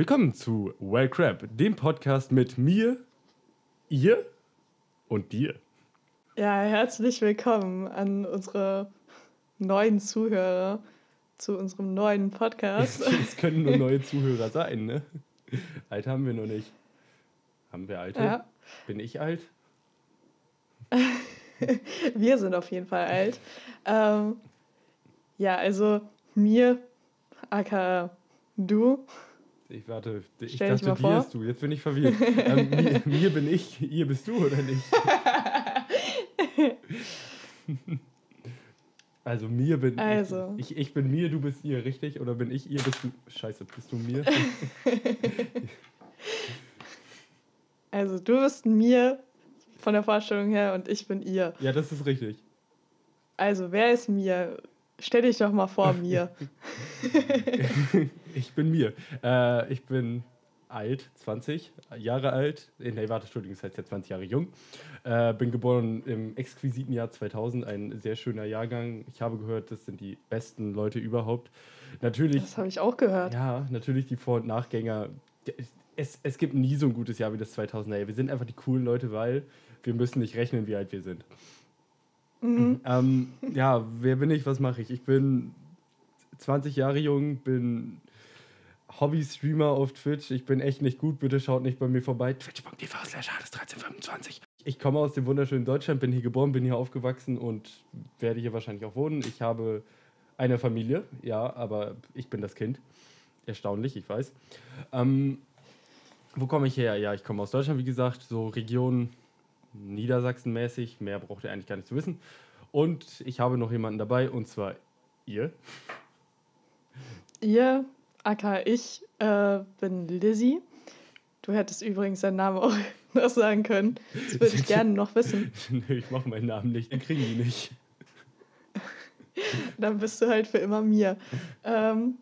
Willkommen zu Well Crap, dem Podcast mit mir, ihr und dir. Ja, herzlich willkommen an unsere neuen Zuhörer zu unserem neuen Podcast. es können nur neue Zuhörer sein, ne? Alt haben wir noch nicht. Haben wir alte? Ja. Bin ich alt? wir sind auf jeden Fall alt. Ähm, ja, also mir, aka du. Ich warte, ich Stell dachte, dir bist du. Jetzt bin ich verwirrt. ähm, mir, mir bin ich, ihr bist du oder nicht? Also mir bin also. ich, ich bin mir, du bist ihr, richtig? Oder bin ich ihr, bist du. Scheiße, bist du mir? also du bist mir von der Vorstellung her und ich bin ihr. Ja, das ist richtig. Also wer ist mir? Stell dich doch mal vor mir. ich bin mir. Äh, ich bin alt, 20 Jahre alt. Äh, nee, warte, Entschuldigung, das heißt ja 20 Jahre jung. Äh, bin geboren im exquisiten Jahr 2000, ein sehr schöner Jahrgang. Ich habe gehört, das sind die besten Leute überhaupt. Natürlich. Das habe ich auch gehört. Ja, natürlich die Vor- und Nachgänger. Es, es gibt nie so ein gutes Jahr wie das 2000er. Wir sind einfach die coolen Leute, weil wir müssen nicht rechnen, wie alt wir sind. Mhm. Ähm, ja, wer bin ich, was mache ich? Ich bin 20 Jahre jung, bin Hobby-Streamer auf Twitch. Ich bin echt nicht gut. Bitte schaut nicht bei mir vorbei. Twitch.tv slash 1325. Ich komme aus dem wunderschönen Deutschland, bin hier geboren, bin hier aufgewachsen und werde hier wahrscheinlich auch wohnen. Ich habe eine Familie, ja, aber ich bin das Kind. Erstaunlich, ich weiß. Ähm, wo komme ich her? Ja, ich komme aus Deutschland, wie gesagt, so Region Niedersachsen-mäßig. Mehr braucht ihr eigentlich gar nicht zu wissen. Und ich habe noch jemanden dabei, und zwar ihr. Ihr aka ich äh, bin Lizzie. Du hättest übrigens deinen Namen auch noch sagen können. Das würde ich gerne noch wissen. Nö, ich mache meinen Namen nicht, den kriegen die nicht. Dann bist du halt für immer mir. Ähm,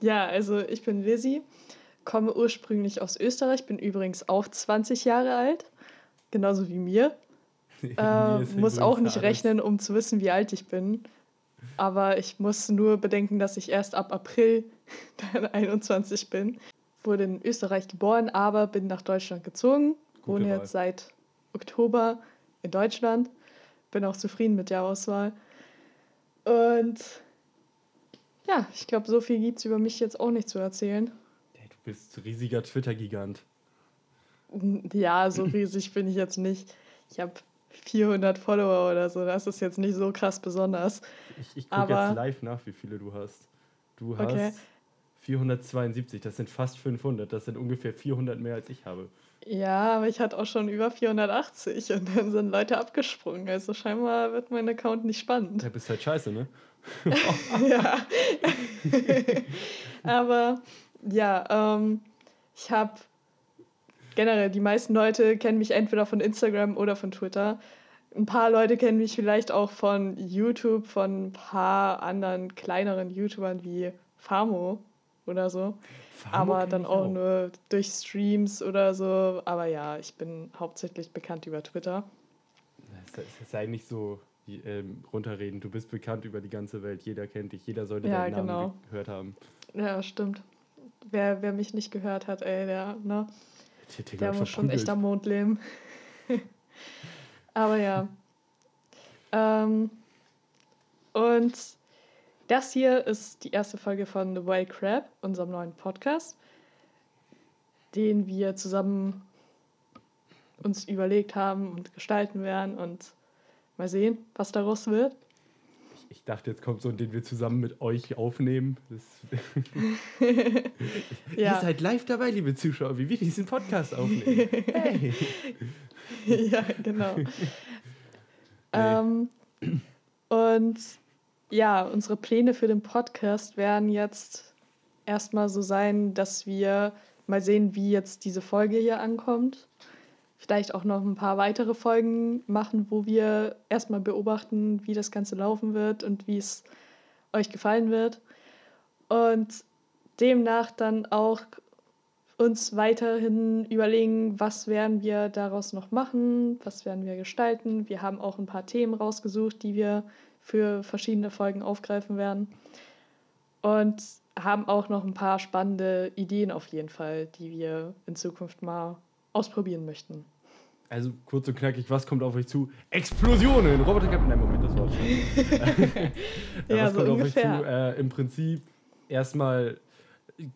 ja, also ich bin Lizzie, komme ursprünglich aus Österreich, bin übrigens auch 20 Jahre alt, genauso wie mir. äh, muss auch nicht alles. rechnen, um zu wissen, wie alt ich bin. Aber ich muss nur bedenken, dass ich erst ab April dann 21 bin. Wurde in Österreich geboren, aber bin nach Deutschland gezogen. Wohne jetzt seit Oktober in Deutschland. Bin auch zufrieden mit der Auswahl. Und ja, ich glaube, so viel gibt es über mich jetzt auch nicht zu erzählen. Hey, du bist riesiger Twitter-Gigant. Ja, so riesig bin ich jetzt nicht. Ich habe 400 Follower oder so. Das ist jetzt nicht so krass besonders. Ich, ich gucke jetzt live nach, wie viele du hast. Du hast okay. 472, das sind fast 500. Das sind ungefähr 400 mehr, als ich habe. Ja, aber ich hatte auch schon über 480 und dann sind Leute abgesprungen. Also scheinbar wird mein Account nicht spannend. Ja, bist halt scheiße, ne? ja. aber ja, ähm, ich habe generell, die meisten Leute kennen mich entweder von Instagram oder von Twitter. Ein paar Leute kennen mich vielleicht auch von YouTube, von ein paar anderen kleineren YouTubern wie Famo oder so. Famo aber dann auch, auch nur durch Streams oder so. Aber ja, ich bin hauptsächlich bekannt über Twitter. Das sei nicht so ähm, runterreden. Du bist bekannt über die ganze Welt. Jeder kennt dich. Jeder sollte ja, deinen genau. Namen gehört haben. Ja, stimmt. Wer, wer mich nicht gehört hat, ey, der, ne? Der muss schon echt am Mond leben. Aber ja. Ähm, und das hier ist die erste Folge von The Wild Crab, unserem neuen Podcast, den wir zusammen uns überlegt haben und gestalten werden und mal sehen, was daraus wird. Ich dachte, jetzt kommt so ein, den wir zusammen mit euch aufnehmen. ja. Ihr seid live dabei, liebe Zuschauer, wie wir diesen Podcast aufnehmen. Hey. ja, genau. Nee. Ähm, und ja, unsere Pläne für den Podcast werden jetzt erstmal so sein, dass wir mal sehen, wie jetzt diese Folge hier ankommt vielleicht auch noch ein paar weitere Folgen machen, wo wir erstmal beobachten, wie das Ganze laufen wird und wie es euch gefallen wird. Und demnach dann auch uns weiterhin überlegen, was werden wir daraus noch machen, was werden wir gestalten. Wir haben auch ein paar Themen rausgesucht, die wir für verschiedene Folgen aufgreifen werden. Und haben auch noch ein paar spannende Ideen auf jeden Fall, die wir in Zukunft mal ausprobieren möchten. Also kurz und knackig, was kommt auf euch zu? Explosionen! Roboter Captain, nein, Moment, das war schon. ja, was so kommt ungefähr. auf euch zu? Äh, Im Prinzip erstmal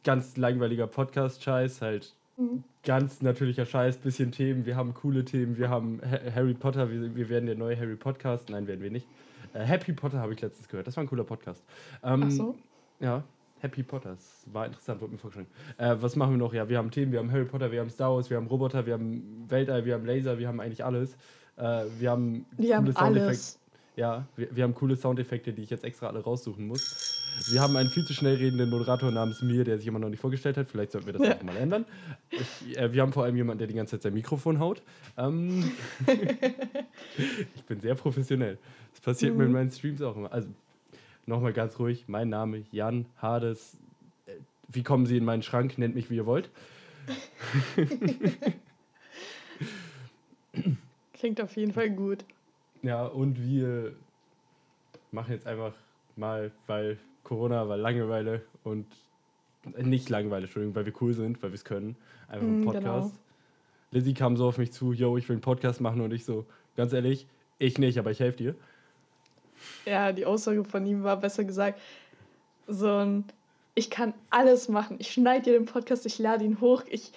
ganz langweiliger Podcast-Scheiß, halt mhm. ganz natürlicher Scheiß, bisschen Themen. Wir haben coole Themen, wir haben Harry Potter, wir, wir werden der neue Harry Podcast, nein, werden wir nicht. Äh, Happy Potter habe ich letztens gehört, das war ein cooler Podcast. Ähm, Ach so? Ja, Happy Potter. Das war interessant, wurde mir vorgeschlagen. Äh, was machen wir noch? Ja, wir haben Themen, wir haben Harry Potter, wir haben Star Wars, wir haben Roboter, wir haben Weltall, wir haben Laser, wir haben eigentlich alles. Äh, wir haben wir coole alles. Ja, wir, wir haben coole Soundeffekte, die ich jetzt extra alle raussuchen muss. Wir haben einen viel zu schnell redenden Moderator namens Mir, der sich immer noch nicht vorgestellt hat. Vielleicht sollten wir das ja. auch mal ändern. Ich, äh, wir haben vor allem jemanden, der die ganze Zeit sein Mikrofon haut. Ähm ich bin sehr professionell. Das passiert mhm. mir in meinen Streams auch immer. Also nochmal ganz ruhig, mein Name Jan Hades. Äh, wie kommen Sie in meinen Schrank? Nennt mich, wie ihr wollt. Klingt auf jeden Fall gut. Ja, und wir machen jetzt einfach mal, weil Corona, weil Langeweile und äh, nicht Langeweile, Entschuldigung, weil wir cool sind, weil wir es können. Einfach einen mm, Podcast. Genau. Lizzie kam so auf mich zu, yo, ich will einen Podcast machen und ich so, ganz ehrlich, ich nicht, aber ich helfe dir. Ja, die Aussage von ihm war besser gesagt, so ein, ich kann alles machen. Ich schneide dir den Podcast, ich lade ihn hoch, ich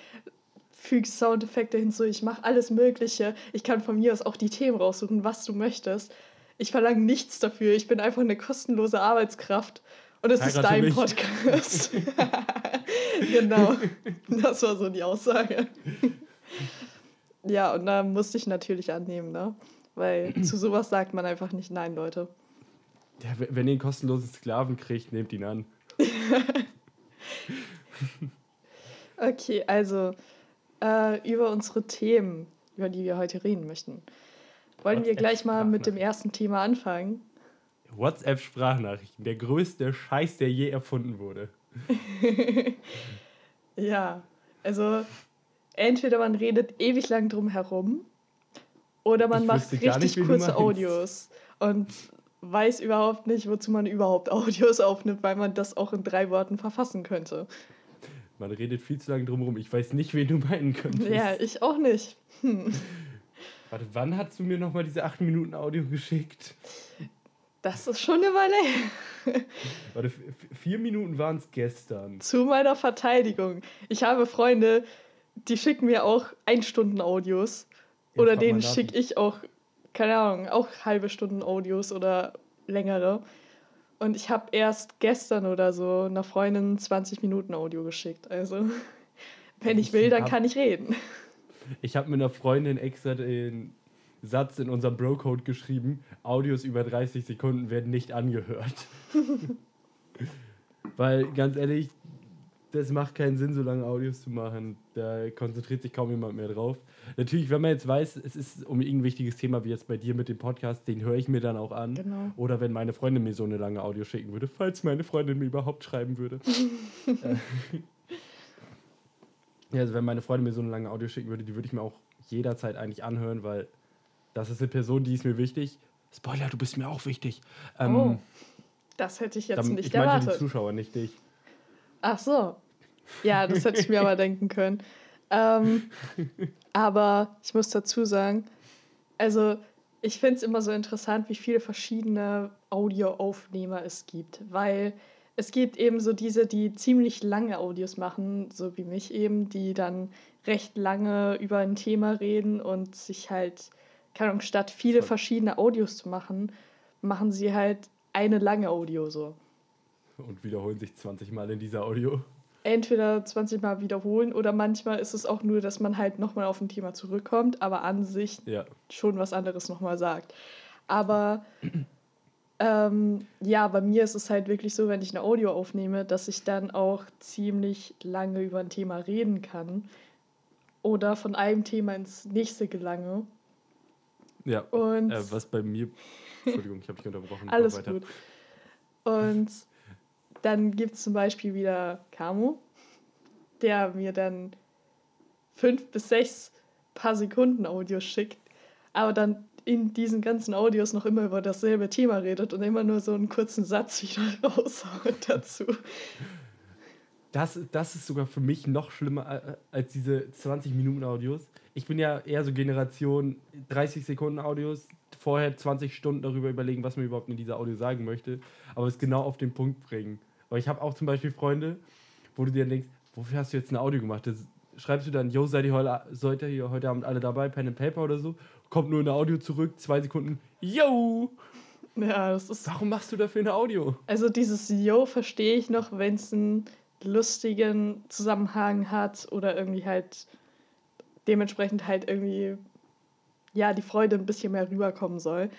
füge Soundeffekte hinzu, ich mache alles Mögliche. Ich kann von mir aus auch die Themen raussuchen, was du möchtest. Ich verlange nichts dafür. Ich bin einfach eine kostenlose Arbeitskraft. Und es ist dein mich. Podcast. genau. Das war so die Aussage. ja, und da musste ich natürlich annehmen, ne? Weil zu sowas sagt man einfach nicht Nein, Leute. Ja, wenn ihr einen kostenlosen Sklaven kriegt, nehmt ihn an. okay, also äh, über unsere Themen, über die wir heute reden möchten. Wollen wir gleich mal mit dem ersten Thema anfangen? WhatsApp-Sprachnachrichten, der größte Scheiß, der je erfunden wurde. ja, also entweder man redet ewig lang drum herum oder man ich macht richtig nicht, kurze Audios und weiß überhaupt nicht, wozu man überhaupt Audios aufnimmt, weil man das auch in drei Worten verfassen könnte. Man redet viel zu lange drum herum. Ich weiß nicht, wen du meinen könntest. Ja, ich auch nicht. Hm. Warte, wann hast du mir nochmal diese 8 Minuten Audio geschickt? Das ist schon eine Weile her. Warte, vier Minuten waren es gestern. Zu meiner Verteidigung. Ich habe Freunde, die schicken mir auch Ein-Stunden-Audios. Ja, oder denen schicke ich auch, keine Ahnung, auch halbe Stunden Audios oder längere. Und ich habe erst gestern oder so einer Freundin 20 Minuten Audio geschickt. Also, wenn ich will, dann kann ich reden. Ich habe mit einer Freundin extra den Satz in unserem Bro-Code geschrieben: Audios über 30 Sekunden werden nicht angehört. Weil, ganz ehrlich, das macht keinen Sinn, so lange Audios zu machen. Da konzentriert sich kaum jemand mehr drauf. Natürlich, wenn man jetzt weiß, es ist um irgendein wichtiges Thema wie jetzt bei dir mit dem Podcast, den höre ich mir dann auch an. Genau. Oder wenn meine Freundin mir so eine lange Audio schicken würde, falls meine Freundin mir überhaupt schreiben würde. Äh, ja, also wenn meine Freundin mir so eine lange Audio schicken würde, die würde ich mir auch jederzeit eigentlich anhören, weil das ist eine Person, die ist mir wichtig. Spoiler, du bist mir auch wichtig. Ähm, oh, das hätte ich jetzt dann, nicht ich erwartet. Ich meinte die Zuschauer, nicht dich. Ach so. Ja, das hätte ich mir aber denken können. Ähm, aber ich muss dazu sagen, also ich finde es immer so interessant, wie viele verschiedene Audioaufnehmer es gibt, weil es gibt eben so diese, die ziemlich lange Audios machen, so wie mich eben, die dann recht lange über ein Thema reden und sich halt, keine Ahnung, statt viele verschiedene Audios zu machen, machen sie halt eine lange Audio so. Und wiederholen sich 20 Mal in dieser Audio. Entweder 20 Mal wiederholen oder manchmal ist es auch nur, dass man halt nochmal auf ein Thema zurückkommt, aber an sich ja. schon was anderes nochmal sagt. Aber ähm, ja, bei mir ist es halt wirklich so, wenn ich eine Audio aufnehme, dass ich dann auch ziemlich lange über ein Thema reden kann oder von einem Thema ins nächste gelange. Ja. Und äh, was bei mir. Entschuldigung, ich habe dich unterbrochen. Alles gut. Und dann gibt es zum Beispiel wieder Camo, der mir dann fünf bis sechs paar Sekunden Audios schickt, aber dann in diesen ganzen Audios noch immer über dasselbe Thema redet und immer nur so einen kurzen Satz wieder raushaut dazu. das, das ist sogar für mich noch schlimmer äh, als diese 20 Minuten Audios. Ich bin ja eher so Generation 30 Sekunden Audios, vorher 20 Stunden darüber überlegen, was man überhaupt in dieser Audio sagen möchte, aber es genau auf den Punkt bringen. Aber ich habe auch zum Beispiel Freunde, wo du dir denkst, wofür hast du jetzt ein Audio gemacht? Das schreibst du dann, yo, seid ihr heute, seid ihr heute Abend alle dabei, Pen and Paper oder so? Kommt nur ein Audio zurück, zwei Sekunden, yo! Ja, das ist. Warum machst du dafür ein Audio? Also dieses Yo verstehe ich noch, wenn es einen lustigen Zusammenhang hat oder irgendwie halt dementsprechend halt irgendwie ja die Freude ein bisschen mehr rüberkommen soll.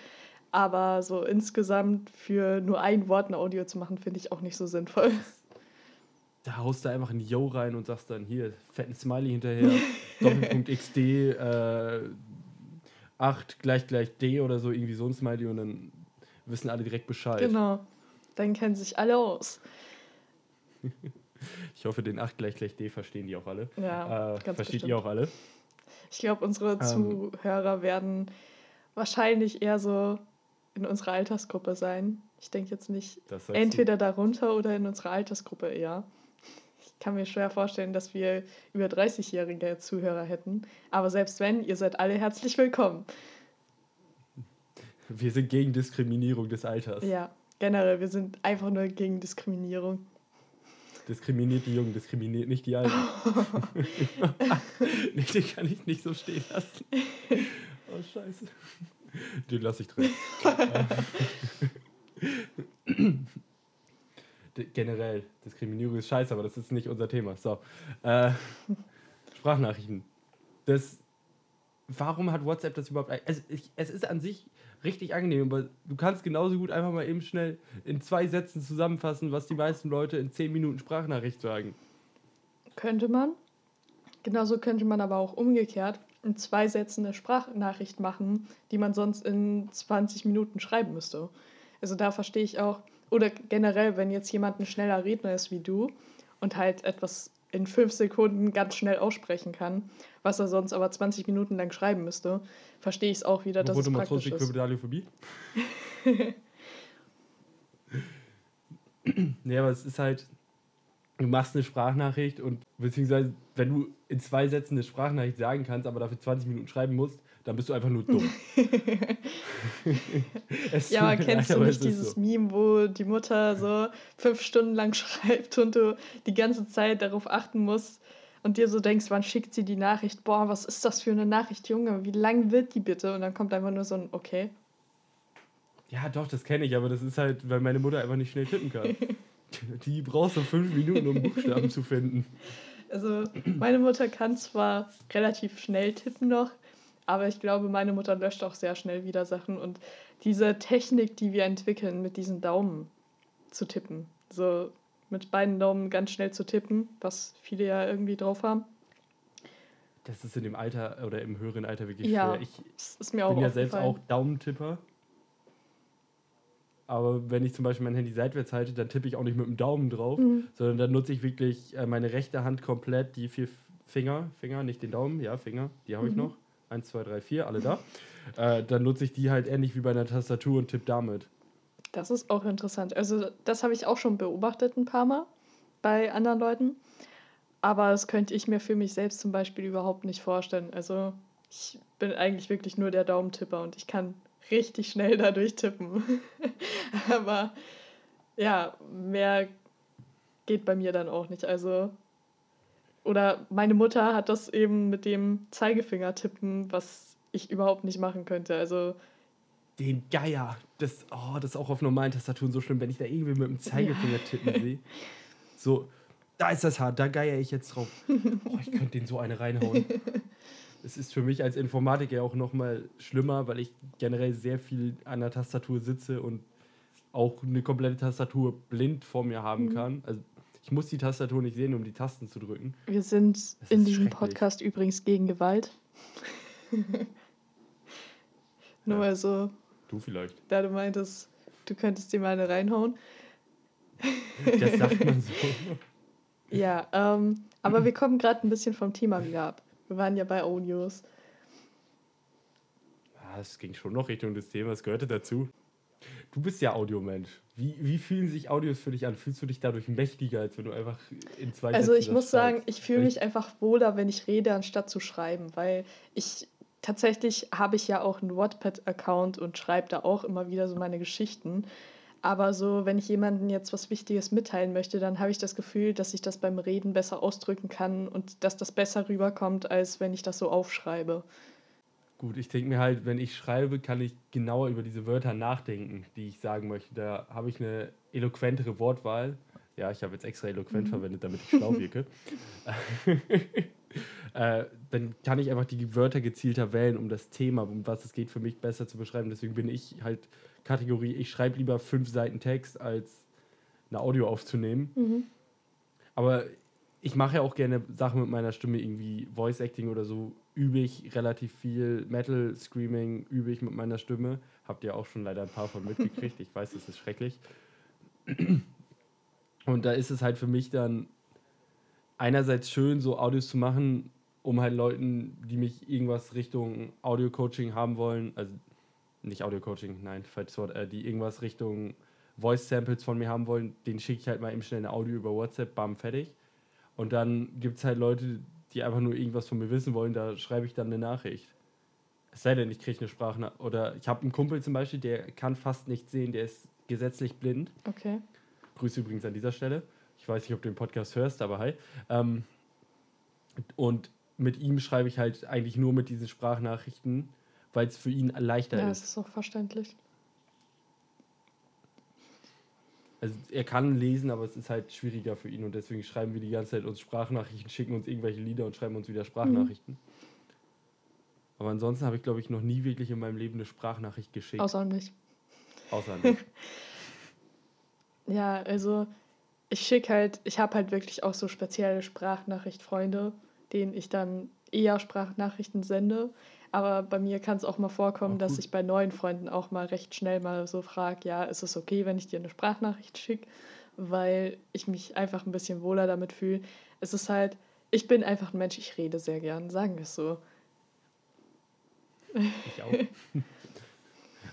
Aber so insgesamt für nur ein Wort ein Audio zu machen, finde ich auch nicht so sinnvoll. Da haust du einfach ein Yo rein und sagst dann hier, fetten Smiley hinterher, Doppelpunkt XD, äh, 8 gleich gleich D oder so, irgendwie so ein Smiley und dann wissen alle direkt Bescheid. Genau, dann kennen sich alle aus. ich hoffe, den 8 gleich gleich D verstehen die auch alle. Ja, äh, ganz Versteht bestimmt. ihr auch alle? Ich glaube, unsere ähm, Zuhörer werden wahrscheinlich eher so in unserer Altersgruppe sein. Ich denke jetzt nicht entweder du. darunter oder in unserer Altersgruppe eher. Ich kann mir schwer vorstellen, dass wir über 30-jährige Zuhörer hätten. Aber selbst wenn, ihr seid alle herzlich willkommen. Wir sind gegen Diskriminierung des Alters. Ja, generell, wir sind einfach nur gegen Diskriminierung. Diskriminiert die Jungen, diskriminiert nicht die Alten. nee, den kann ich nicht so stehen lassen. Oh, scheiße. Den lasse ich drin. Generell, Diskriminierung ist scheiße, aber das ist nicht unser Thema. So. Äh, Sprachnachrichten. Das, warum hat WhatsApp das überhaupt. Also ich, es ist an sich richtig angenehm, aber du kannst genauso gut einfach mal eben schnell in zwei Sätzen zusammenfassen, was die meisten Leute in zehn Minuten Sprachnachricht sagen. Könnte man. Genauso könnte man aber auch umgekehrt in zwei Sätzen eine Sprachnachricht machen, die man sonst in 20 Minuten schreiben müsste. Also da verstehe ich auch, oder generell, wenn jetzt jemand ein schneller Redner ist wie du und halt etwas in fünf Sekunden ganz schnell aussprechen kann, was er sonst aber 20 Minuten lang schreiben müsste, verstehe ich es auch wieder, dass es praktisch ist. nee, aber es ist halt, du machst eine Sprachnachricht und beziehungsweise wenn du in zwei Sätzen eine Sprachnachricht sagen kannst, aber dafür 20 Minuten schreiben musst, dann bist du einfach nur dumm. ja, aber kennst leid, du nicht dieses so. Meme, wo die Mutter so fünf Stunden lang schreibt und du die ganze Zeit darauf achten musst und dir so denkst, wann schickt sie die Nachricht? Boah, was ist das für eine Nachricht, Junge? Wie lang wird die bitte? Und dann kommt einfach nur so ein Okay. Ja, doch, das kenne ich, aber das ist halt, weil meine Mutter einfach nicht schnell tippen kann. die braucht so fünf Minuten, um Buchstaben zu finden. Also, meine Mutter kann zwar relativ schnell tippen noch, aber ich glaube, meine Mutter löscht auch sehr schnell wieder Sachen. Und diese Technik, die wir entwickeln, mit diesen Daumen zu tippen, so mit beiden Daumen ganz schnell zu tippen, was viele ja irgendwie drauf haben. Das ist in dem Alter oder im höheren Alter wirklich ja, schwer. Ich ist mir auch bin ja selbst auch Daumentipper. Aber wenn ich zum Beispiel mein Handy seitwärts halte, dann tippe ich auch nicht mit dem Daumen drauf, mhm. sondern dann nutze ich wirklich äh, meine rechte Hand komplett, die vier Finger, Finger, nicht den Daumen, ja, Finger, die habe ich mhm. noch. 1, 2, 3, 4, alle da. Äh, dann nutze ich die halt ähnlich wie bei einer Tastatur und tippe damit. Das ist auch interessant. Also, das habe ich auch schon beobachtet ein paar Mal bei anderen Leuten. Aber das könnte ich mir für mich selbst zum Beispiel überhaupt nicht vorstellen. Also, ich bin eigentlich wirklich nur der Daumentipper und ich kann richtig schnell dadurch tippen. Aber ja, mehr geht bei mir dann auch nicht. Also, oder meine Mutter hat das eben mit dem Zeigefinger tippen, was ich überhaupt nicht machen könnte. Also den Geier, das, oh, das ist auch auf normalen Tastaturen so schlimm, wenn ich da irgendwie mit dem Zeigefinger ja. tippen sehe. So, da ist das hart, da geier ich jetzt drauf. Oh, ich könnte den so eine reinhauen. Es ist für mich als Informatiker auch noch mal schlimmer, weil ich generell sehr viel an der Tastatur sitze und auch eine komplette Tastatur blind vor mir haben mhm. kann. Also ich muss die Tastatur nicht sehen, um die Tasten zu drücken. Wir sind in diesem Podcast übrigens gegen Gewalt. Nur ja. mal so. Du vielleicht. Da du meintest, du könntest dir mal eine reinhauen. Das sagt man so. ja, ähm, aber wir kommen gerade ein bisschen vom Thema wieder ab. Wir waren ja bei Audios. Ja, es ging schon noch Richtung des Themas, gehörte dazu. Du bist ja Audiomensch. Wie, wie fühlen sich Audios für dich an? Fühlst du dich dadurch mächtiger, als wenn du einfach in zwei Also ich muss sagen, ich fühle mich einfach wohler, wenn ich rede, anstatt zu schreiben, weil ich tatsächlich habe ich ja auch einen Wattpad-Account und schreibe da auch immer wieder so meine Geschichten. Aber so, wenn ich jemandem jetzt was Wichtiges mitteilen möchte, dann habe ich das Gefühl, dass ich das beim Reden besser ausdrücken kann und dass das besser rüberkommt, als wenn ich das so aufschreibe. Gut, ich denke mir halt, wenn ich schreibe, kann ich genauer über diese Wörter nachdenken, die ich sagen möchte. Da habe ich eine eloquentere Wortwahl. Ja, ich habe jetzt extra eloquent mhm. verwendet, damit ich schlau wirke. äh, dann kann ich einfach die Wörter gezielter wählen, um das Thema, um was es geht, für mich besser zu beschreiben. Deswegen bin ich halt Kategorie, ich schreibe lieber fünf Seiten Text, als eine Audio aufzunehmen. Mhm. Aber ich mache ja auch gerne Sachen mit meiner Stimme, irgendwie Voice Acting oder so, übe ich relativ viel. Metal Screaming übe ich mit meiner Stimme. Habt ihr auch schon leider ein paar von mitgekriegt. Ich weiß, das ist schrecklich. Und da ist es halt für mich dann einerseits schön, so Audios zu machen, um halt Leuten, die mich irgendwas Richtung Audio-Coaching haben wollen, also nicht Audio-Coaching, nein, falsches Wort, äh, die irgendwas Richtung Voice-Samples von mir haben wollen, den schicke ich halt mal eben schnell eine Audio über WhatsApp, bam, fertig. Und dann gibt es halt Leute, die einfach nur irgendwas von mir wissen wollen, da schreibe ich dann eine Nachricht. Es sei denn, ich kriege eine Sprachnachricht. Oder ich habe einen Kumpel zum Beispiel, der kann fast nicht sehen, der ist gesetzlich blind. Okay. Grüße übrigens an dieser Stelle. Ich weiß nicht, ob du den Podcast hörst, aber hi. Ähm, und mit ihm schreibe ich halt eigentlich nur mit diesen Sprachnachrichten, weil es für ihn leichter ja, ist. Ja, das ist auch verständlich. Also er kann lesen, aber es ist halt schwieriger für ihn und deswegen schreiben wir die ganze Zeit uns Sprachnachrichten, schicken uns irgendwelche Lieder und schreiben uns wieder Sprachnachrichten. Mhm. Aber ansonsten habe ich, glaube ich, noch nie wirklich in meinem Leben eine Sprachnachricht geschickt. Außer nicht. Außer nicht. ja, also ich schicke halt, ich habe halt wirklich auch so spezielle Sprachnachrichtfreunde, denen ich dann eher Sprachnachrichten sende. Aber bei mir kann es auch mal vorkommen, dass ich bei neuen Freunden auch mal recht schnell mal so frage, ja, ist es okay, wenn ich dir eine Sprachnachricht schicke, weil ich mich einfach ein bisschen wohler damit fühle. Es ist halt, ich bin einfach ein Mensch, ich rede sehr gern, sagen wir es so. Ich auch.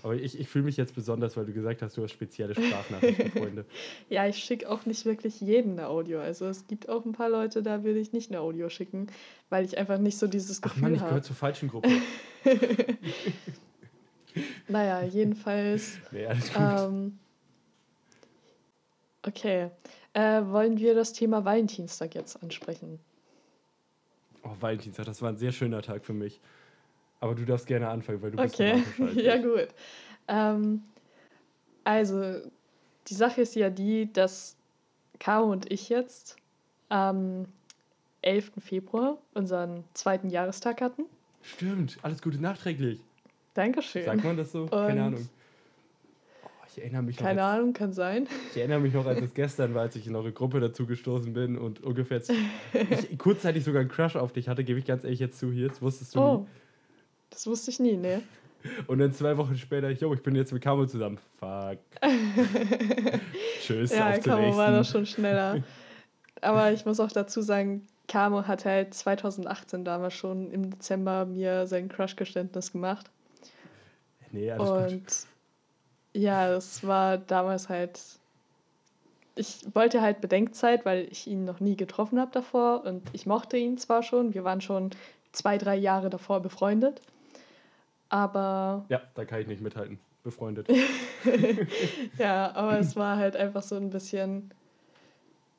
Aber ich, ich fühle mich jetzt besonders, weil du gesagt hast, du hast spezielle Sprachnachrichtenfreunde. ja, ich schicke auch nicht wirklich jeden eine Audio. Also es gibt auch ein paar Leute, da will ich nicht eine Audio schicken, weil ich einfach nicht so dieses Gefühl habe. Ach Mann, ich gehöre zur falschen Gruppe. naja, jedenfalls. Nee, alles gut. Ähm, okay. Äh, wollen wir das Thema Valentinstag jetzt ansprechen? Oh, Valentinstag, das war ein sehr schöner Tag für mich. Aber du darfst gerne anfangen, weil du bist Okay, ja gut. Ähm, also, die Sache ist ja die, dass Caro und ich jetzt am 11. Februar unseren zweiten Jahrestag hatten. Stimmt, alles Gute nachträglich. Dankeschön. Sagt man das so? Und Keine Ahnung. Oh, ich erinnere mich Keine als, Ahnung, kann sein. Ich erinnere mich noch, als es gestern war, als ich in eure Gruppe dazu gestoßen bin und ungefähr ich kurzzeitig sogar einen Crush auf dich hatte, gebe ich ganz ehrlich jetzt zu hier. Jetzt wusstest du oh. nie. Das wusste ich nie, ne? Und dann zwei Wochen später, yo, ich bin jetzt mit Camo zusammen. Fuck. Tschüss. Ja, Camo war doch schon schneller. Aber ich muss auch dazu sagen, Camo hat halt 2018 damals schon im Dezember mir sein Crush-Geständnis gemacht. Nee, alles Und gut. ja, es war damals halt. Ich wollte halt Bedenkzeit, weil ich ihn noch nie getroffen habe davor und ich mochte ihn zwar schon. Wir waren schon zwei, drei Jahre davor befreundet. Aber. Ja, da kann ich nicht mithalten. Befreundet. ja, aber es war halt einfach so ein bisschen.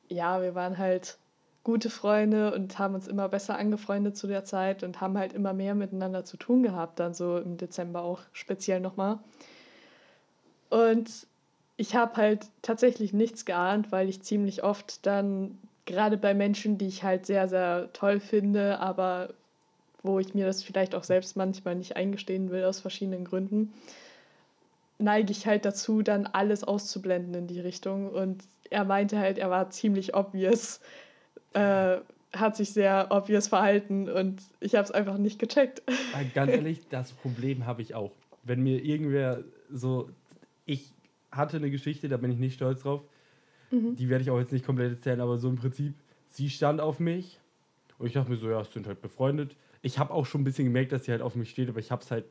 Ja, wir waren halt gute Freunde und haben uns immer besser angefreundet zu der Zeit und haben halt immer mehr miteinander zu tun gehabt, dann so im Dezember auch speziell nochmal. Und ich habe halt tatsächlich nichts geahnt, weil ich ziemlich oft dann, gerade bei Menschen, die ich halt sehr, sehr toll finde, aber wo ich mir das vielleicht auch selbst manchmal nicht eingestehen will aus verschiedenen Gründen, neige ich halt dazu, dann alles auszublenden in die Richtung. Und er meinte halt, er war ziemlich obvious, äh, hat sich sehr obvious verhalten und ich habe es einfach nicht gecheckt. Ganz ehrlich, das Problem habe ich auch. Wenn mir irgendwer so, ich hatte eine Geschichte, da bin ich nicht stolz drauf, mhm. die werde ich auch jetzt nicht komplett erzählen, aber so im Prinzip, sie stand auf mich und ich dachte mir so, ja, sind halt befreundet ich habe auch schon ein bisschen gemerkt, dass sie halt auf mich steht, aber ich habe es halt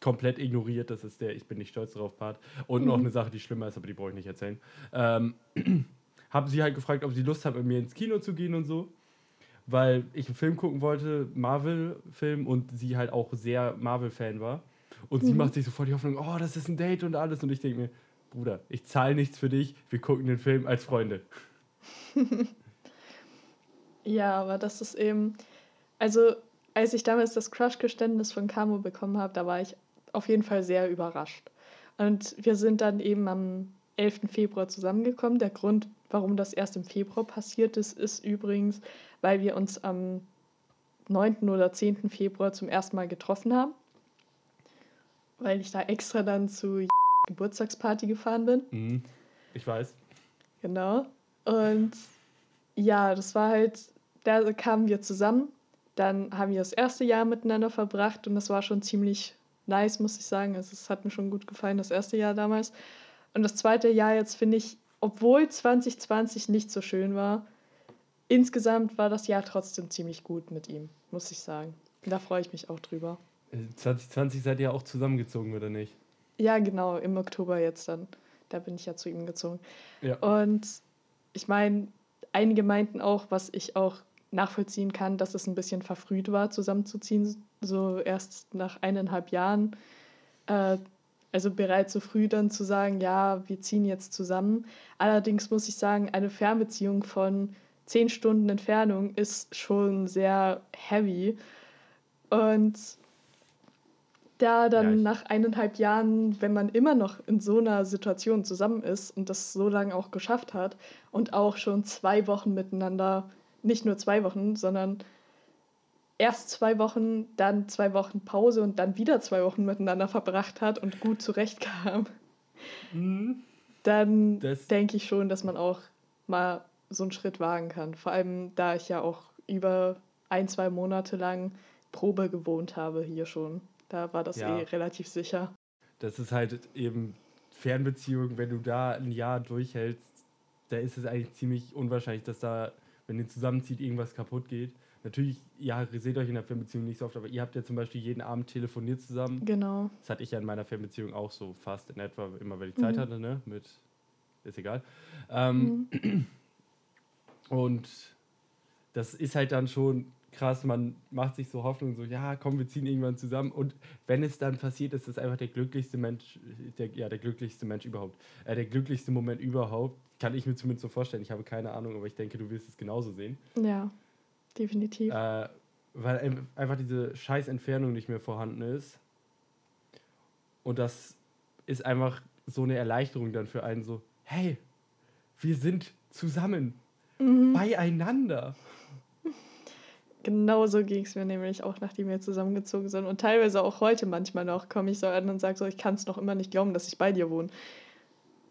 komplett ignoriert. Das ist der Ich bin nicht stolz darauf Part. Und mhm. noch eine Sache, die schlimmer ist, aber die brauche ich nicht erzählen. Ähm, haben sie halt gefragt, ob sie Lust haben, mit mir ins Kino zu gehen und so. Weil ich einen Film gucken wollte, Marvel-Film, und sie halt auch sehr Marvel-Fan war. Und mhm. sie macht sich sofort die Hoffnung, oh, das ist ein Date und alles. Und ich denke mir, Bruder, ich zahle nichts für dich, wir gucken den Film als Freunde. ja, aber das ist eben, also als ich damals das Crush-Geständnis von Camo bekommen habe, da war ich auf jeden Fall sehr überrascht. Und wir sind dann eben am 11. Februar zusammengekommen. Der Grund, warum das erst im Februar passiert ist, ist übrigens, weil wir uns am 9. oder 10. Februar zum ersten Mal getroffen haben. Weil ich da extra dann zu Geburtstagsparty gefahren bin. Mhm. Ich weiß. Genau. Und ja, das war halt, da kamen wir zusammen. Dann haben wir das erste Jahr miteinander verbracht und das war schon ziemlich nice, muss ich sagen. Also es hat mir schon gut gefallen, das erste Jahr damals. Und das zweite Jahr jetzt finde ich, obwohl 2020 nicht so schön war, insgesamt war das Jahr trotzdem ziemlich gut mit ihm, muss ich sagen. Da freue ich mich auch drüber. 2020 äh, seid ihr auch zusammengezogen, oder nicht? Ja, genau, im Oktober jetzt dann. Da bin ich ja zu ihm gezogen. Ja. Und ich meine, einige meinten auch, was ich auch nachvollziehen kann, dass es ein bisschen verfrüht war, zusammenzuziehen, so erst nach eineinhalb Jahren. Äh, also bereits so früh dann zu sagen, ja, wir ziehen jetzt zusammen. Allerdings muss ich sagen, eine Fernbeziehung von zehn Stunden Entfernung ist schon sehr heavy. Und da dann ja, nach eineinhalb Jahren, wenn man immer noch in so einer Situation zusammen ist und das so lange auch geschafft hat und auch schon zwei Wochen miteinander, nicht nur zwei Wochen, sondern erst zwei Wochen, dann zwei Wochen Pause und dann wieder zwei Wochen miteinander verbracht hat und gut zurechtkam, mhm. dann denke ich schon, dass man auch mal so einen Schritt wagen kann. Vor allem, da ich ja auch über ein, zwei Monate lang Probe gewohnt habe hier schon. Da war das ja. eh relativ sicher. Das ist halt eben Fernbeziehung, wenn du da ein Jahr durchhältst, da ist es eigentlich ziemlich unwahrscheinlich, dass da, wenn ihr zusammenzieht, irgendwas kaputt geht. Natürlich, ja, ihr seht euch in der Fernbeziehung nicht so oft, aber ihr habt ja zum Beispiel jeden Abend telefoniert zusammen. Genau. Das hatte ich ja in meiner Fernbeziehung auch so fast in etwa, immer wenn ich Zeit mhm. hatte, ne? Mit, ist egal. Ähm, mhm. Und das ist halt dann schon krass, man macht sich so Hoffnung, so, ja, komm, wir ziehen irgendwann zusammen. Und wenn es dann passiert, ist es einfach der glücklichste Mensch, der, ja, der glücklichste Mensch überhaupt. Äh, der glücklichste Moment überhaupt, kann ich mir zumindest so vorstellen. Ich habe keine Ahnung, aber ich denke, du wirst es genauso sehen. Ja, definitiv. Äh, weil einfach diese scheiß Entfernung nicht mehr vorhanden ist. Und das ist einfach so eine Erleichterung dann für einen, so, hey, wir sind zusammen, mhm. beieinander. Genauso ging es mir nämlich auch, nachdem wir zusammengezogen sind. Und teilweise auch heute manchmal noch komme ich so an und sage so, ich kann es noch immer nicht glauben, dass ich bei dir wohne.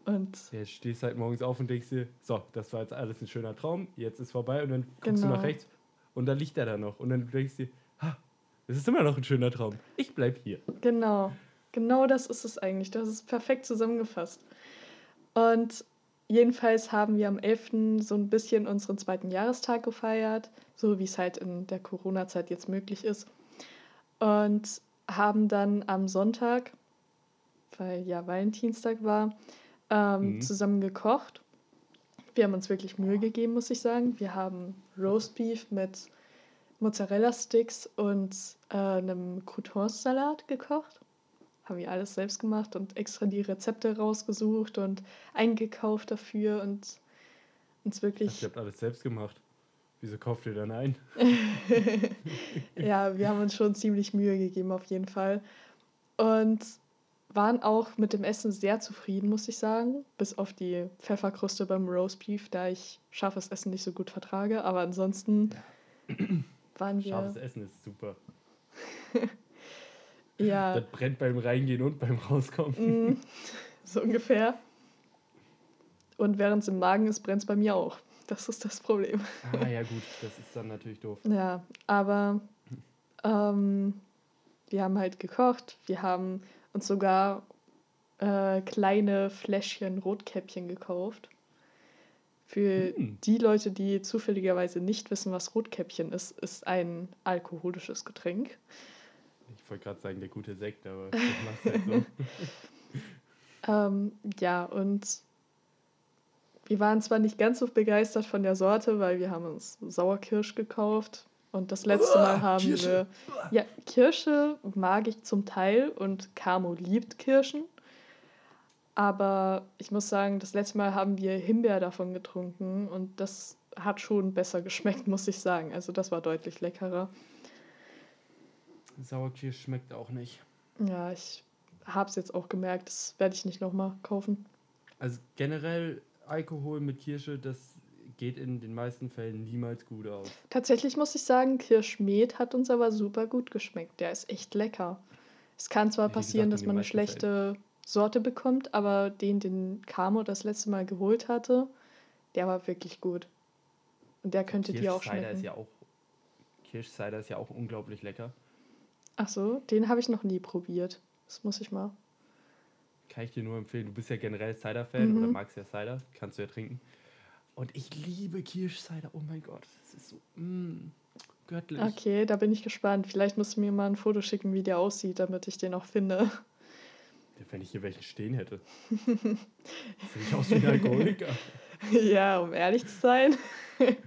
Und jetzt stehst halt morgens auf und denkst dir, so, das war jetzt alles ein schöner Traum, jetzt ist vorbei und dann guckst genau. du nach rechts und dann liegt er da noch. Und dann denkst du dir, ha, das ist immer noch ein schöner Traum. Ich bleib hier. Genau, genau das ist es eigentlich. Das ist perfekt zusammengefasst. Und Jedenfalls haben wir am 11. so ein bisschen unseren zweiten Jahrestag gefeiert, so wie es halt in der Corona-Zeit jetzt möglich ist. Und haben dann am Sonntag, weil ja Valentinstag war, ähm, mhm. zusammen gekocht. Wir haben uns wirklich Mühe gegeben, muss ich sagen. Wir haben Roastbeef mit Mozzarella-Sticks und äh, einem Croutons-Salat gekocht haben wir alles selbst gemacht und extra die Rezepte rausgesucht und eingekauft dafür und uns wirklich. Ihr habt alles selbst gemacht. Wieso kauft ihr dann ein? ja, wir haben uns schon ziemlich Mühe gegeben, auf jeden Fall. Und waren auch mit dem Essen sehr zufrieden, muss ich sagen. Bis auf die Pfefferkruste beim Roastbeef, da ich scharfes Essen nicht so gut vertrage. Aber ansonsten ja. waren wir. Scharfes Essen ist super. Ja. Das brennt beim Reingehen und beim Rauskommen. Mm, so ungefähr. Und während es im Magen ist, brennt es bei mir auch. Das ist das Problem. Ah ja gut, das ist dann natürlich doof. Ja, aber ähm, wir haben halt gekocht. Wir haben uns sogar äh, kleine Fläschchen Rotkäppchen gekauft. Für hm. die Leute, die zufälligerweise nicht wissen, was Rotkäppchen ist, ist ein alkoholisches Getränk. wollte gerade sagen, der gute Sekt, aber das macht halt so. ähm, ja, und wir waren zwar nicht ganz so begeistert von der Sorte, weil wir haben uns Sauerkirsch gekauft. Und das letzte Mal haben Kirsche. wir. Ja, Kirsche mag ich zum Teil und Camo liebt Kirschen. Aber ich muss sagen, das letzte Mal haben wir Himbeer davon getrunken und das hat schon besser geschmeckt, muss ich sagen. Also das war deutlich leckerer. Sauerkirsch schmeckt auch nicht. Ja, ich habe es jetzt auch gemerkt. Das werde ich nicht nochmal kaufen. Also generell Alkohol mit Kirsche, das geht in den meisten Fällen niemals gut aus. Tatsächlich muss ich sagen, Kirschmet hat uns aber super gut geschmeckt. Der ist echt lecker. Es kann zwar Wie passieren, gesagt, dass man eine schlechte Fällen. Sorte bekommt, aber den, den Camo das letzte Mal geholt hatte, der war wirklich gut. Und der könnte dir auch schmecken. Ist ja auch, Kirschcider ist ja auch unglaublich lecker. Ach so, den habe ich noch nie probiert. Das muss ich mal. Kann ich dir nur empfehlen. Du bist ja generell Cider-Fan mhm. oder magst ja Cider, kannst du ja trinken. Und ich liebe Kirschcider. Oh mein Gott, das ist so mm, göttlich. Okay, da bin ich gespannt. Vielleicht musst du mir mal ein Foto schicken, wie der aussieht, damit ich den auch finde. Wenn ich hier welchen stehen hätte. Sehe ich aus wie ein Alkoholiker. ja, um ehrlich zu sein.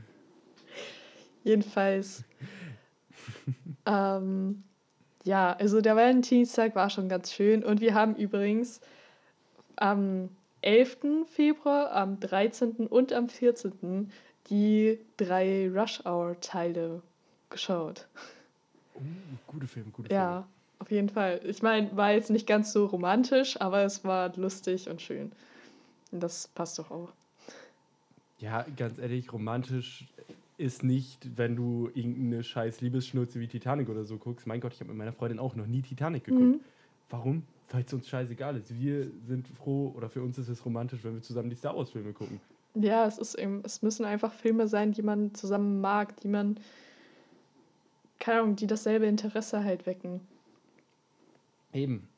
Jedenfalls. ähm, ja, also der Valentinstag war schon ganz schön. Und wir haben übrigens am 11. Februar, am 13. und am 14. die drei Rush Hour-Teile geschaut. Oh, gute Filme, gute Filme. Ja, auf jeden Fall. Ich meine, war jetzt nicht ganz so romantisch, aber es war lustig und schön. Und das passt doch auch. Ja, ganz ehrlich, romantisch ist nicht, wenn du irgendeine scheiß Liebesschnurze wie Titanic oder so guckst. Mein Gott, ich habe mit meiner Freundin auch noch nie Titanic geguckt. Mhm. Warum? Weil es uns scheißegal ist. Wir sind froh oder für uns ist es romantisch, wenn wir zusammen die Star Wars Filme gucken. Ja, es ist eben, es müssen einfach Filme sein, die man zusammen mag, die man, keine Ahnung, die dasselbe Interesse halt wecken. Eben.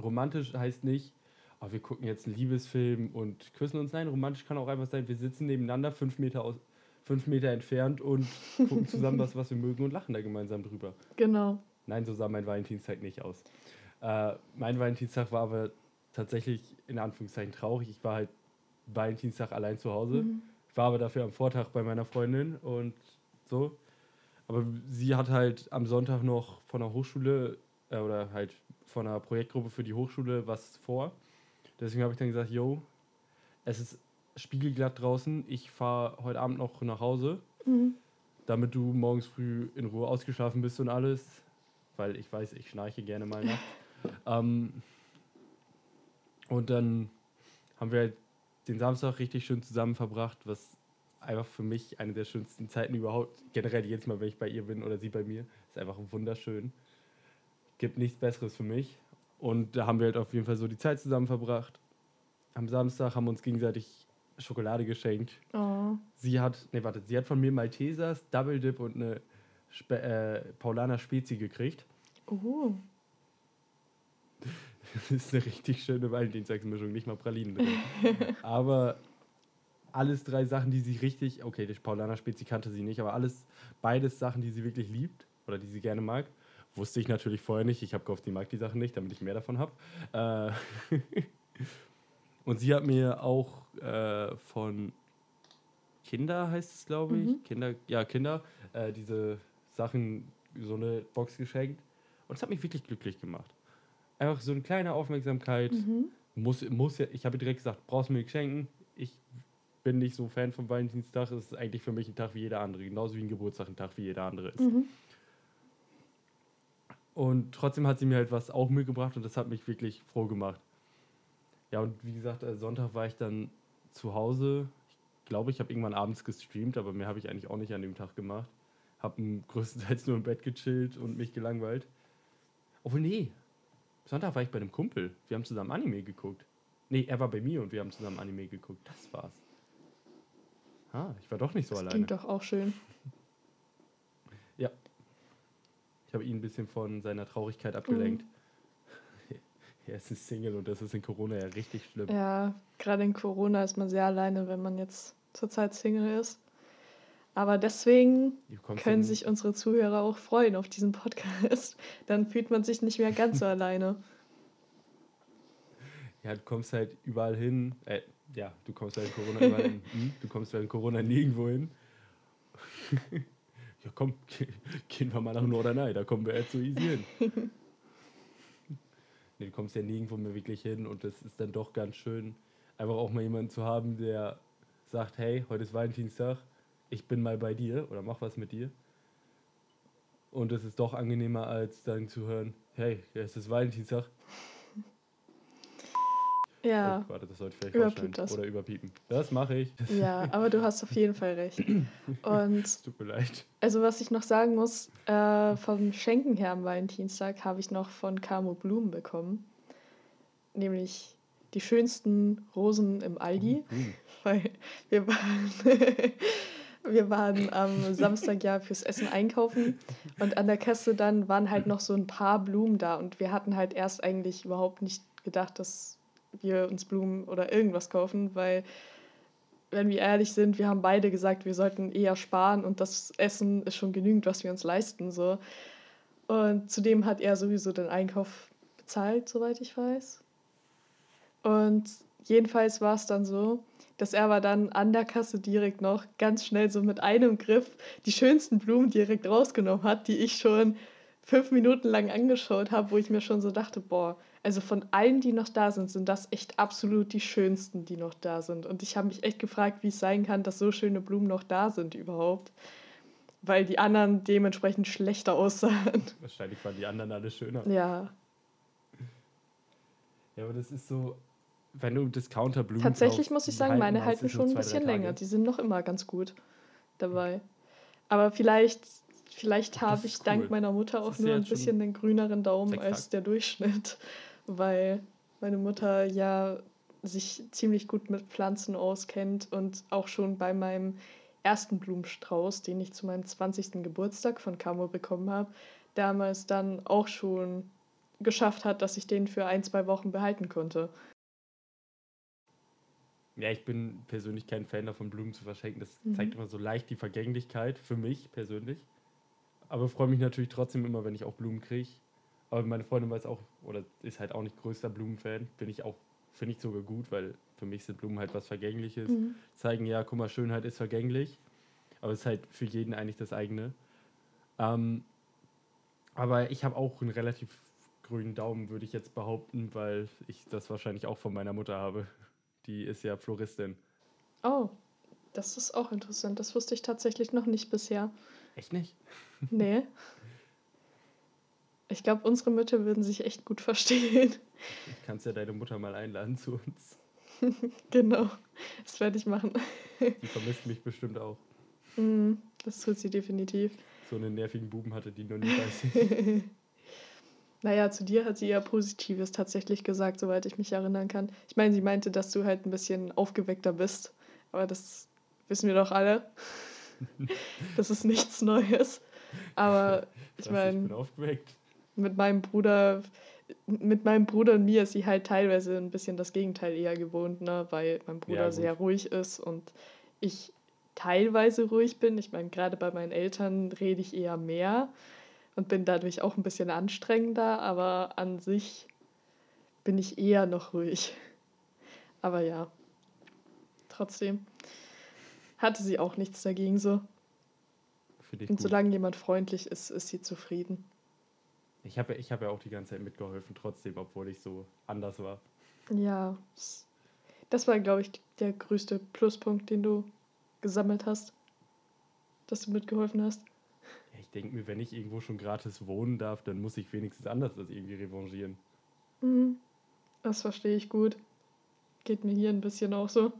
Romantisch heißt nicht, oh, wir gucken jetzt einen Liebesfilm und küssen uns. Nein, romantisch kann auch einfach sein, wir sitzen nebeneinander fünf Meter, aus, fünf Meter entfernt und gucken zusammen was, was wir mögen und lachen da gemeinsam drüber. Genau. Nein, so sah mein Valentinstag nicht aus. Äh, mein Valentinstag war aber tatsächlich in Anführungszeichen traurig. Ich war halt Valentinstag allein zu Hause. Mhm. Ich war aber dafür am Vortag bei meiner Freundin und so. Aber sie hat halt am Sonntag noch von der Hochschule äh, oder halt von einer Projektgruppe für die Hochschule was vor. Deswegen habe ich dann gesagt, yo, es ist spiegelglatt draußen. Ich fahre heute Abend noch nach Hause, mhm. damit du morgens früh in Ruhe ausgeschlafen bist und alles. Weil ich weiß, ich schnarche gerne mal nachts. ähm, und dann haben wir halt den Samstag richtig schön zusammen verbracht, was einfach für mich eine der schönsten Zeiten überhaupt, generell jedes Mal, wenn ich bei ihr bin oder sie bei mir, ist einfach wunderschön. Gibt nichts Besseres für mich. Und da haben wir halt auf jeden Fall so die Zeit zusammen verbracht. Am Samstag haben wir uns gegenseitig Schokolade geschenkt. Oh. Sie hat, nee, warte, sie hat von mir Maltesers, Double Dip und eine Spe äh, Paulaner Spezi gekriegt. Oh. Das ist eine richtig schöne Valentinstagsmischung, nicht mal Pralinen drin. aber alles drei Sachen, die sie richtig, okay, die Paulaner Spezi kannte sie nicht, aber alles, beides Sachen, die sie wirklich liebt oder die sie gerne mag. Wusste ich natürlich vorher nicht. Ich habe gehofft, die mag die Sachen nicht, damit ich mehr davon habe. Äh und sie hat mir auch äh, von Kinder, heißt es, glaube ich, mhm. Kinder, ja, Kinder, äh, diese Sachen, so eine Box geschenkt. Und es hat mich wirklich glücklich gemacht. Einfach so eine kleine Aufmerksamkeit. Mhm. Muss, muss ja, ich habe direkt gesagt, brauchst du mir schenken? Ich bin nicht so Fan vom Valentinstag. Es ist eigentlich für mich ein Tag wie jeder andere. Genauso wie ein Geburtstag ein Tag wie jeder andere ist. Mhm. Und trotzdem hat sie mir halt was auch mitgebracht und das hat mich wirklich froh gemacht. Ja, und wie gesagt, äh, Sonntag war ich dann zu Hause. Ich glaube, ich habe irgendwann abends gestreamt, aber mehr habe ich eigentlich auch nicht an dem Tag gemacht. Habe größtenteils nur im Bett gechillt und mich gelangweilt. Obwohl, nee. Sonntag war ich bei einem Kumpel. Wir haben zusammen Anime geguckt. Nee, er war bei mir und wir haben zusammen Anime geguckt. Das war's. Ah, ich war doch nicht so das alleine. Klingt doch auch schön. ja, ich habe ihn ein bisschen von seiner Traurigkeit abgelenkt. Mhm. er ist ein Single und das ist in Corona ja richtig schlimm. Ja, gerade in Corona ist man sehr alleine, wenn man jetzt zurzeit Single ist. Aber deswegen können sich unsere Zuhörer auch freuen auf diesen Podcast. Dann fühlt man sich nicht mehr ganz so alleine. Ja, du kommst halt überall hin. Äh, ja, du kommst während Corona überall hin. Hm? Du kommst während Corona nirgendwo hin. ja, komm, gehen wir mal nach Norderney, da kommen wir jetzt so easy hin. nee, du kommst ja nirgendwo mehr wirklich hin und das ist dann doch ganz schön, einfach auch mal jemanden zu haben, der sagt, hey, heute ist Valentinstag, ich bin mal bei dir oder mach was mit dir. Und es ist doch angenehmer, als dann zu hören, hey, es ist Valentinstag. Ja. Oh, warte, das sollte vielleicht Überpiep das. Oder überpiepen. Das mache ich. Ja, aber du hast auf jeden Fall recht. Und es tut mir leid. Also was ich noch sagen muss, äh, vom Schenken her am Valentinstag habe ich noch von Camo Blumen bekommen. Nämlich die schönsten Rosen im Aldi. Oh, weil wir waren wir waren am Samstag ja fürs Essen einkaufen und an der Kasse dann waren halt noch so ein paar Blumen da und wir hatten halt erst eigentlich überhaupt nicht gedacht, dass wir uns Blumen oder irgendwas kaufen, weil wenn wir ehrlich sind, wir haben beide gesagt, wir sollten eher sparen und das Essen ist schon genügend, was wir uns leisten so. Und zudem hat er sowieso den Einkauf bezahlt, soweit ich weiß. Und jedenfalls war es dann so, dass er aber dann an der Kasse direkt noch ganz schnell so mit einem Griff die schönsten Blumen direkt rausgenommen hat, die ich schon fünf Minuten lang angeschaut habe, wo ich mir schon so dachte, boah, also von allen, die noch da sind, sind das echt absolut die schönsten, die noch da sind. Und ich habe mich echt gefragt, wie es sein kann, dass so schöne Blumen noch da sind überhaupt. Weil die anderen dementsprechend schlechter aussahen. Wahrscheinlich waren die anderen alle schöner. Ja. Ja, aber das ist so, wenn du Discounter-Blumen Tatsächlich muss ich sagen, meine halten schon ein bisschen länger. Die sind noch immer ganz gut dabei. Aber vielleicht, vielleicht habe ich cool. dank meiner Mutter auch nur ein bisschen den grüneren Daumen als der Durchschnitt, weil meine Mutter ja sich ziemlich gut mit Pflanzen auskennt und auch schon bei meinem ersten Blumenstrauß, den ich zu meinem 20. Geburtstag von Camo bekommen habe, damals dann auch schon geschafft hat, dass ich den für ein, zwei Wochen behalten konnte. Ja, ich bin persönlich kein Fan davon, Blumen zu verschenken. Das mhm. zeigt immer so leicht die Vergänglichkeit, für mich persönlich. Aber freue mich natürlich trotzdem immer, wenn ich auch Blumen kriege. Aber meine Freundin weiß auch, oder ist halt auch nicht größter Blumenfan. Bin ich auch, finde ich sogar gut, weil für mich sind Blumen halt was Vergängliches. Mhm. Zeigen, ja, guck mal, Schönheit ist vergänglich. Aber es ist halt für jeden eigentlich das eigene. Ähm, aber ich habe auch einen relativ grünen Daumen, würde ich jetzt behaupten, weil ich das wahrscheinlich auch von meiner Mutter habe. Die ist ja Floristin. Oh, das ist auch interessant. Das wusste ich tatsächlich noch nicht bisher. Echt nicht? Nee. Ich glaube, unsere Mütter würden sich echt gut verstehen. Du kannst ja deine Mutter mal einladen zu uns. genau, das werde ich machen. Die vermisst mich bestimmt auch. Mm, das tut sie definitiv. So einen nervigen Buben hatte die noch nie bei sich. Naja, zu dir hat sie ja Positives tatsächlich gesagt, soweit ich mich erinnern kann. Ich meine, sie meinte, dass du halt ein bisschen aufgeweckter bist. Aber das wissen wir doch alle. das ist nichts Neues. Aber ich meine. Ich bin aufgeweckt. Mit meinem Bruder. Mit meinem Bruder und mir ist sie halt teilweise ein bisschen das Gegenteil eher gewohnt, ne? weil mein Bruder ja, sehr ruhig ist und ich teilweise ruhig bin. Ich meine, gerade bei meinen Eltern rede ich eher mehr und bin dadurch auch ein bisschen anstrengender, aber an sich bin ich eher noch ruhig. Aber ja, trotzdem hatte sie auch nichts dagegen so. Und gut. solange jemand freundlich ist, ist sie zufrieden. Ich habe ich hab ja auch die ganze Zeit mitgeholfen, trotzdem, obwohl ich so anders war. Ja, das war, glaube ich, der größte Pluspunkt, den du gesammelt hast, dass du mitgeholfen hast denke mir, wenn ich irgendwo schon gratis wohnen darf, dann muss ich wenigstens anders das irgendwie revanchieren. Mhm. Das verstehe ich gut. Geht mir hier ein bisschen auch so.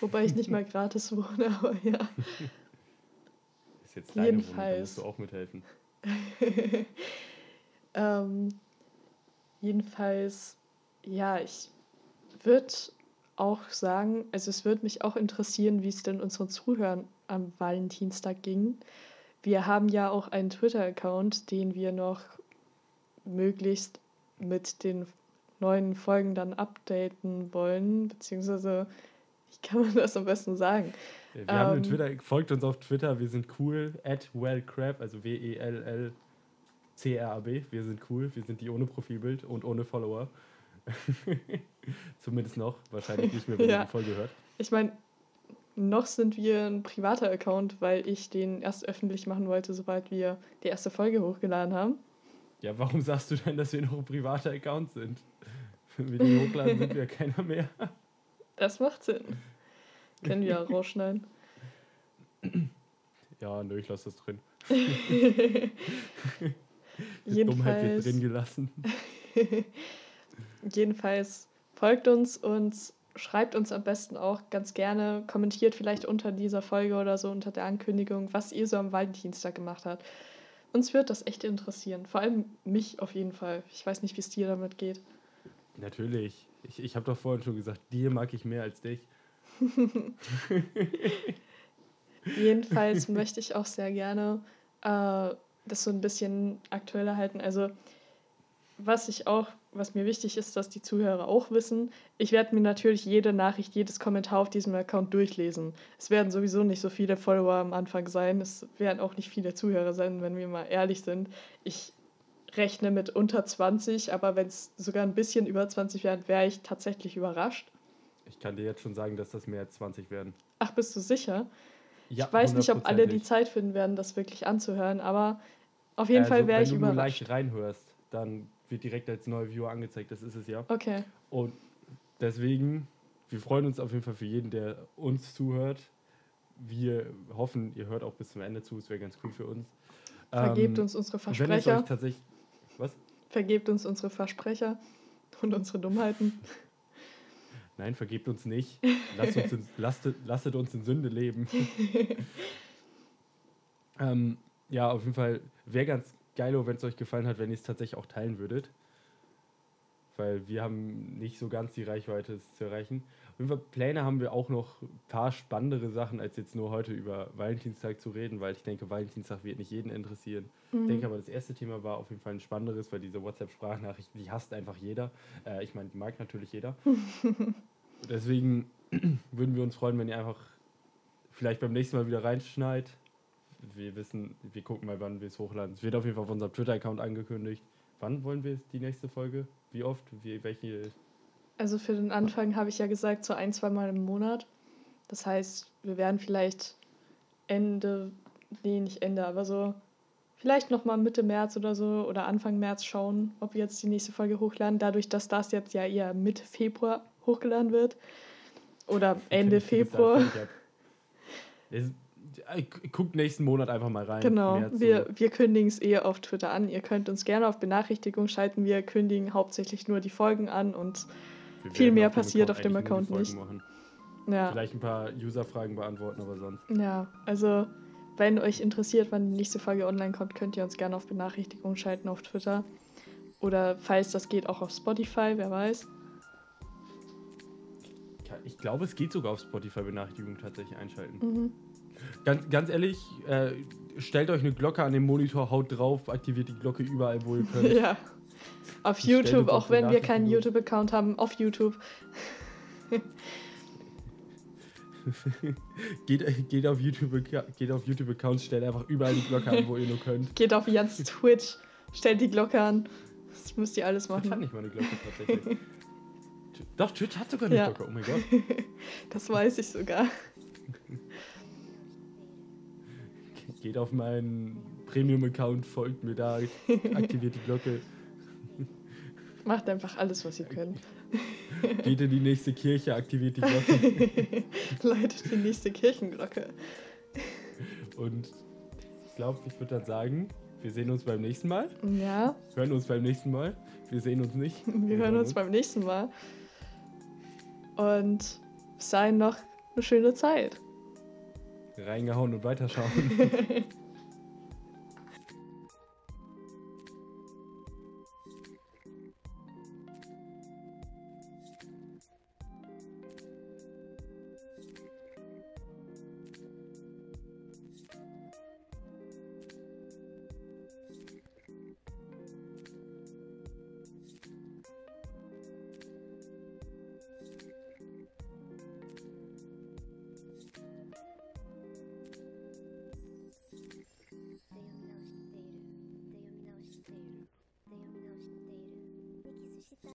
Wobei ich nicht mal gratis wohne, aber ja. Ist jetzt deine Jedenfalls. Wohnung, da musst du auch mithelfen. ähm, jedenfalls, ja, ich würde auch sagen, also es würde mich auch interessieren, wie es denn unseren Zuhörern am Valentinstag ging. Wir haben ja auch einen Twitter-Account, den wir noch möglichst mit den neuen Folgen dann updaten wollen, beziehungsweise wie kann man das am besten sagen? Wir ähm, haben Twitter, folgt uns auf Twitter, wir sind cool, at wellcrab, also W-E-L-L-C-R-A-B. Wir sind cool, wir sind die ohne Profilbild und ohne Follower. Zumindest noch, wahrscheinlich nicht mehr, wenn ja. ihr die Folge hört. Ich meine, noch sind wir ein privater Account, weil ich den erst öffentlich machen wollte, sobald wir die erste Folge hochgeladen haben. Ja, warum sagst du denn, dass wir noch ein privater Account sind? Wenn wir die hochladen, sind wir keiner mehr. Das macht Sinn. Können wir auch rausschneiden. Ja, nö, ich lasse das drin. Die Dummheit wird drin gelassen. Jedenfalls folgt uns und schreibt uns am besten auch ganz gerne, kommentiert vielleicht unter dieser Folge oder so unter der Ankündigung, was ihr so am Valentinstag gemacht habt. Uns wird das echt interessieren. Vor allem mich auf jeden Fall. Ich weiß nicht, wie es dir damit geht. Natürlich. Ich, ich habe doch vorhin schon gesagt, dir mag ich mehr als dich. Jedenfalls möchte ich auch sehr gerne äh, das so ein bisschen aktueller halten. Also was ich auch, was mir wichtig ist, dass die Zuhörer auch wissen, ich werde mir natürlich jede Nachricht, jedes Kommentar auf diesem Account durchlesen. Es werden sowieso nicht so viele Follower am Anfang sein. Es werden auch nicht viele Zuhörer sein, wenn wir mal ehrlich sind. Ich rechne mit unter 20, aber wenn es sogar ein bisschen über 20 wären, wäre ich tatsächlich überrascht. Ich kann dir jetzt schon sagen, dass das mehr als 20 werden. Ach, bist du sicher? Ja, ich weiß nicht, ob alle die Zeit finden werden, das wirklich anzuhören, aber auf jeden also, Fall wäre ich überrascht. Wenn du leicht reinhörst, dann wird direkt als neuer Viewer angezeigt. Das ist es ja. Okay. Und deswegen, wir freuen uns auf jeden Fall für jeden, der uns zuhört. Wir hoffen, ihr hört auch bis zum Ende zu. Es wäre ganz cool für uns. Vergebt ähm, uns unsere Versprecher. Wenn es euch tatsächlich. Was? Vergebt uns unsere Versprecher und unsere Dummheiten. Nein, vergebt uns nicht. Lasst uns in, lasst, lasst uns in Sünde leben. ähm, ja, auf jeden Fall wäre ganz geil, wenn es euch gefallen hat, wenn ihr es tatsächlich auch teilen würdet. Weil wir haben nicht so ganz die Reichweite, es zu erreichen. Auf jeden Fall Pläne haben wir auch noch ein paar spannendere Sachen, als jetzt nur heute über Valentinstag zu reden, weil ich denke, Valentinstag wird nicht jeden interessieren. Mhm. Ich denke aber, das erste Thema war auf jeden Fall ein spannenderes, weil diese WhatsApp-Sprachnachrichten, die hasst einfach jeder. Äh, ich meine, die mag natürlich jeder. Deswegen würden wir uns freuen, wenn ihr einfach vielleicht beim nächsten Mal wieder reinschneit wir wissen, wir gucken mal, wann wir es hochladen. Es wird auf jeden Fall auf unserem Twitter-Account angekündigt. Wann wollen wir die nächste Folge? Wie oft? Wie, welche? Also für den Anfang habe ich ja gesagt, so ein, zwei Mal im Monat. Das heißt, wir werden vielleicht Ende, nee, nicht Ende, aber so vielleicht nochmal Mitte März oder so oder Anfang März schauen, ob wir jetzt die nächste Folge hochladen. Dadurch, dass das jetzt ja eher Mitte Februar hochgeladen wird. Oder Ende Februar. guckt nächsten Monat einfach mal rein. Genau, wir, wir kündigen es eher auf Twitter an. Ihr könnt uns gerne auf Benachrichtigung schalten. Wir kündigen hauptsächlich nur die Folgen an und viel mehr passiert auf dem Account nicht. Ja. Vielleicht ein paar User-Fragen beantworten, aber sonst. Ja, also wenn euch interessiert, wann die nächste Folge online kommt, könnt ihr uns gerne auf Benachrichtigung schalten auf Twitter. Oder falls das geht, auch auf Spotify, wer weiß. Ich glaube, es geht sogar auf Spotify Benachrichtigung tatsächlich einschalten. Mhm. Ganz, ganz ehrlich, äh, stellt euch eine Glocke an den Monitor, haut drauf, aktiviert die Glocke überall, wo ihr könnt. ja. Auf YouTube, auch wenn wir keinen YouTube-Account haben, auf YouTube. geht, geht auf YouTube, geht auf YouTube Accounts, stellt einfach überall die Glocke an, wo ihr nur könnt. Geht auf Jans Twitch, stellt die Glocke an. Das müsst ihr alles machen. Twitch hat nicht mal eine Glocke tatsächlich. Doch, Twitch hat sogar eine ja. Glocke, oh mein Gott. das weiß ich sogar. Geht auf meinen Premium-Account, folgt mir da, aktiviert die Glocke. Macht einfach alles, was ihr könnt. Geht in die nächste Kirche, aktiviert die Glocke. Läutet die nächste Kirchenglocke. Und ich glaube, ich würde dann sagen, wir sehen uns beim nächsten Mal. Ja. Hören uns beim nächsten Mal. Wir sehen uns nicht. Wir, wir hören uns, uns beim nächsten Mal. Und bis dahin noch eine schöne Zeit reingehauen und weiterschauen.